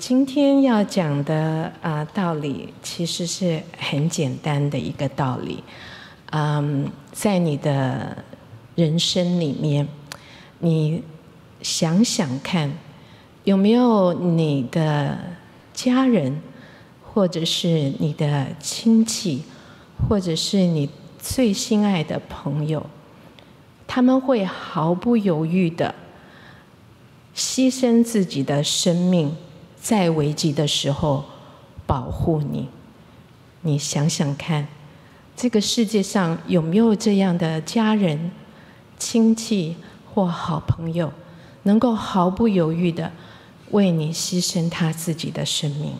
今天要讲的啊道理，其实是很简单的一个道理。嗯，在你的人生里面，你想想看，有没有你的家人，或者是你的亲戚，或者是你最心爱的朋友，他们会毫不犹豫的。牺牲自己的生命，在危急的时候保护你。你想想看，这个世界上有没有这样的家人、亲戚或好朋友，能够毫不犹豫的为你牺牲他自己的生命？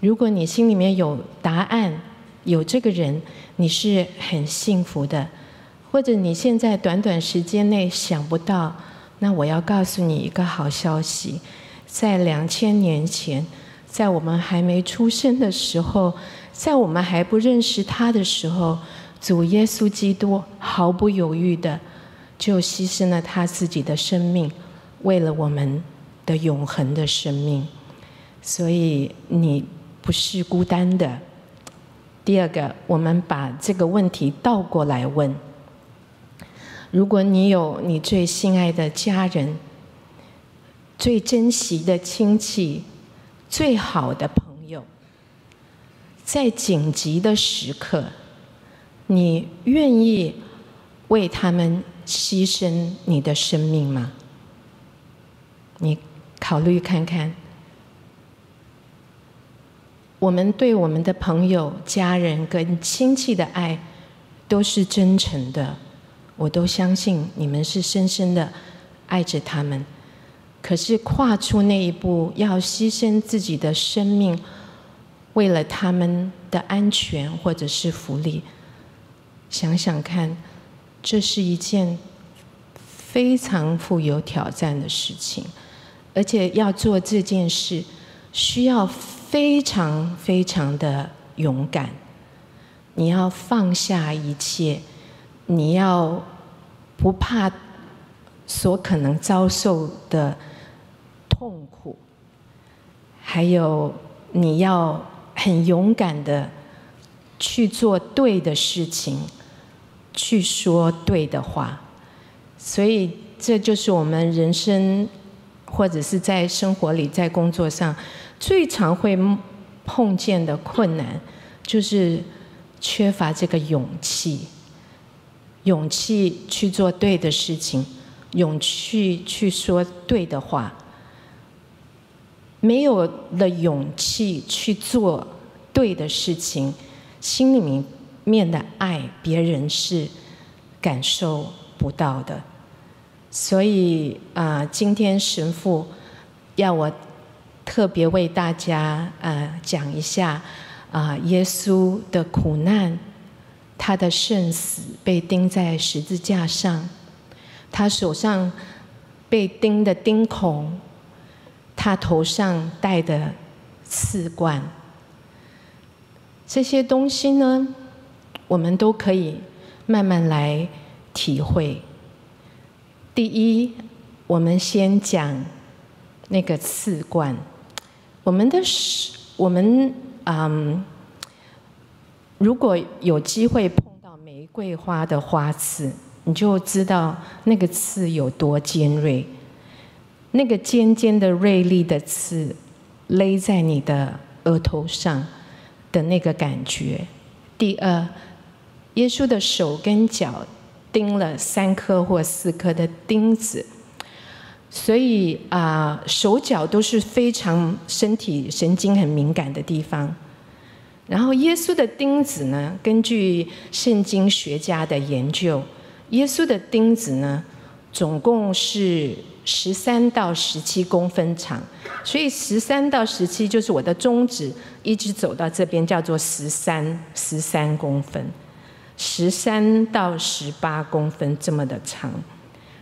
如果你心里面有答案，有这个人，你是很幸福的；或者你现在短短时间内想不到。那我要告诉你一个好消息，在两千年前，在我们还没出生的时候，在我们还不认识他的时候，主耶稣基督毫不犹豫的就牺牲了他自己的生命，为了我们的永恒的生命。所以你不是孤单的。第二个，我们把这个问题倒过来问。如果你有你最心爱的家人、最珍惜的亲戚、最好的朋友，在紧急的时刻，你愿意为他们牺牲你的生命吗？你考虑看看，我们对我们的朋友、家人跟亲戚的爱，都是真诚的。我都相信你们是深深的爱着他们，可是跨出那一步，要牺牲自己的生命，为了他们的安全或者是福利，想想看，这是一件非常富有挑战的事情，而且要做这件事，需要非常非常的勇敢，你要放下一切。你要不怕所可能遭受的痛苦，还有你要很勇敢的去做对的事情，去说对的话。所以这就是我们人生或者是在生活里、在工作上最常会碰见的困难，就是缺乏这个勇气。勇气去做对的事情，勇气去说对的话。没有了勇气去做对的事情，心里面的爱别人是感受不到的。所以啊，今天神父要我特别为大家啊讲一下啊耶稣的苦难。他的圣死被钉在十字架上，他手上被钉的钉孔，他头上戴的刺冠，这些东西呢，我们都可以慢慢来体会。第一，我们先讲那个刺冠，我们的是，我们嗯。如果有机会碰到玫瑰花的花刺，你就知道那个刺有多尖锐。那个尖尖的锐利的刺勒在你的额头上的那个感觉。第二，耶稣的手跟脚钉了三颗或四颗的钉子，所以啊，手脚都是非常身体神经很敏感的地方。然后，耶稣的钉子呢？根据圣经学家的研究，耶稣的钉子呢，总共是十三到十七公分长。所以，十三到十七就是我的中指一直走到这边，叫做十三十三公分。十三到十八公分这么的长，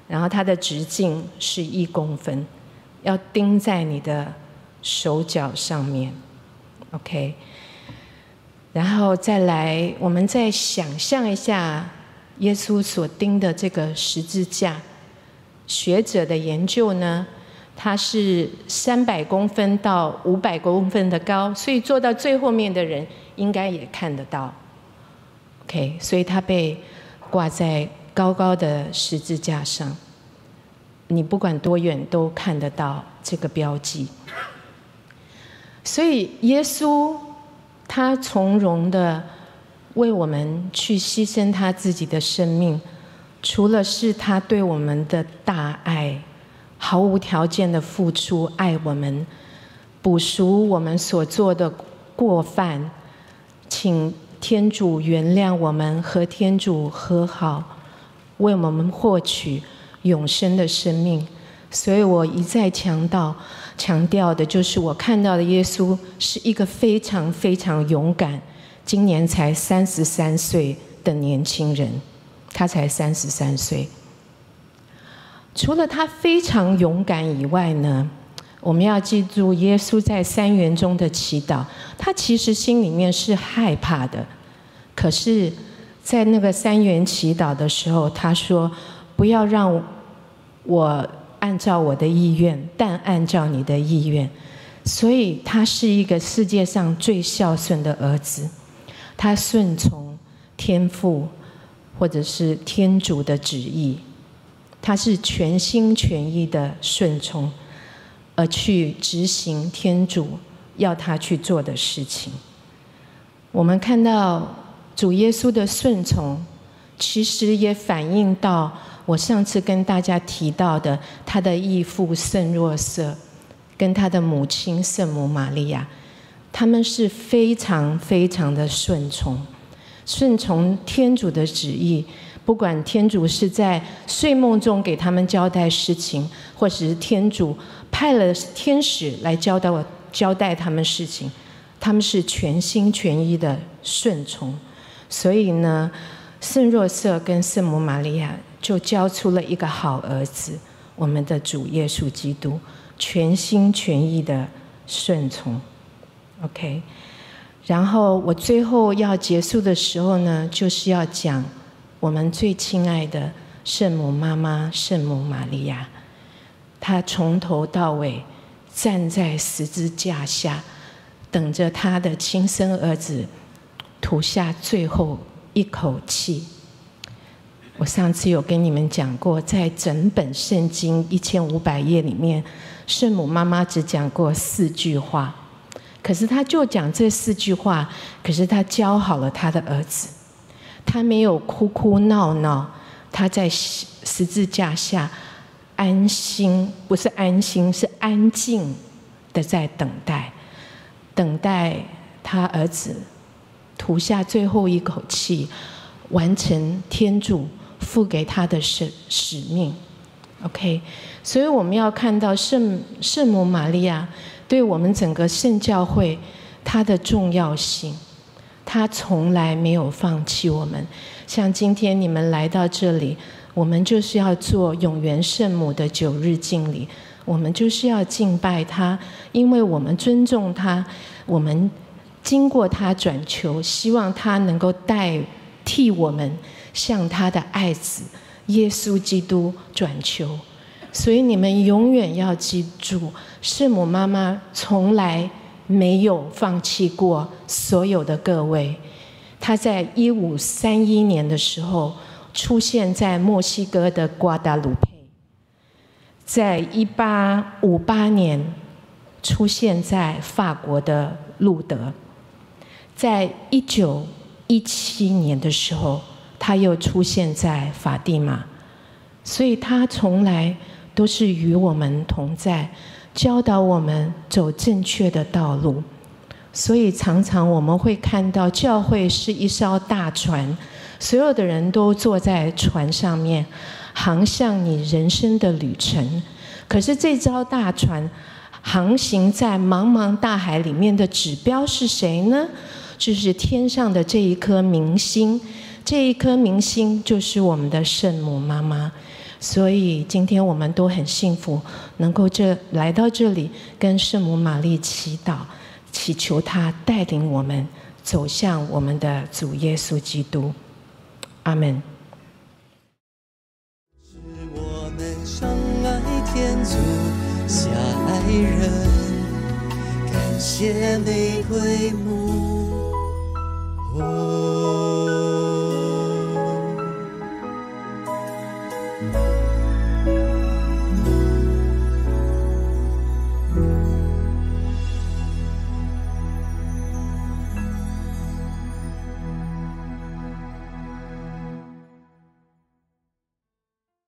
然后它的直径是一公分，要钉在你的手脚上面。OK。然后再来，我们再想象一下耶稣所钉的这个十字架。学者的研究呢，它是三百公分到五百公分的高，所以坐到最后面的人应该也看得到。OK，所以它被挂在高高的十字架上，你不管多远都看得到这个标记。所以耶稣他从容的为我们去牺牲他自己的生命。除了是他对我们的大爱，毫无条件的付出爱我们，补赎我们所做的过犯，请天主原谅我们和天主和好，为我们获取永生的生命。所以我一再强调，强调的就是我看到的耶稣是一个非常非常勇敢，今年才三十三岁的年轻人。他才三十三岁。除了他非常勇敢以外呢，我们要记住耶稣在三元中的祈祷。他其实心里面是害怕的，可是，在那个三元祈祷的时候，他说：“不要让我按照我的意愿，但按照你的意愿。”所以，他是一个世界上最孝顺的儿子。他顺从天父。或者是天主的旨意，他是全心全意的顺从，而去执行天主要他去做的事情。我们看到主耶稣的顺从，其实也反映到我上次跟大家提到的他的义父圣若瑟，跟他的母亲圣母玛利亚，他们是非常非常的顺从。顺从天主的旨意，不管天主是在睡梦中给他们交代事情，或者是天主派了天使来交代我交代他们事情，他们是全心全意的顺从。所以呢，圣若瑟跟圣母玛利亚就交出了一个好儿子，我们的主耶稣基督，全心全意的顺从。OK。然后我最后要结束的时候呢，就是要讲我们最亲爱的圣母妈妈圣母玛利亚，她从头到尾站在十字架下，等着她的亲生儿子吐下最后一口气。我上次有跟你们讲过，在整本圣经一千五百页里面，圣母妈妈只讲过四句话。可是她就讲这四句话，可是她教好了她的儿子，她没有哭哭闹闹，她在十字架下安心，不是安心，是安静的在等待，等待他儿子吐下最后一口气，完成天主付给他的使使命。OK，所以我们要看到圣圣母玛利亚。对我们整个圣教会，它的重要性，它从来没有放弃我们。像今天你们来到这里，我们就是要做永元圣母的九日敬礼，我们就是要敬拜她，因为我们尊重她，我们经过她转求，希望她能够代替我们向他的爱子耶稣基督转求。所以你们永远要记住，圣母妈妈从来没有放弃过所有的各位。她在一五三一年的时候出现在墨西哥的瓜达卢佩，在一八五八年出现在法国的路德，在一九一七年的时候，他又出现在法蒂玛。所以他从来。都是与我们同在，教导我们走正确的道路。所以常常我们会看到，教会是一艘大船，所有的人都坐在船上面，航向你人生的旅程。可是这艘大船航行在茫茫大海里面的指标是谁呢？就是天上的这一颗明星，这一颗明星就是我们的圣母妈妈。所以今天我们都很幸福，能够这来到这里，跟圣母玛丽祈祷，祈求她带领我们走向我们的主耶稣基督。阿门。是我们相爱天下爱人，感谢玫瑰。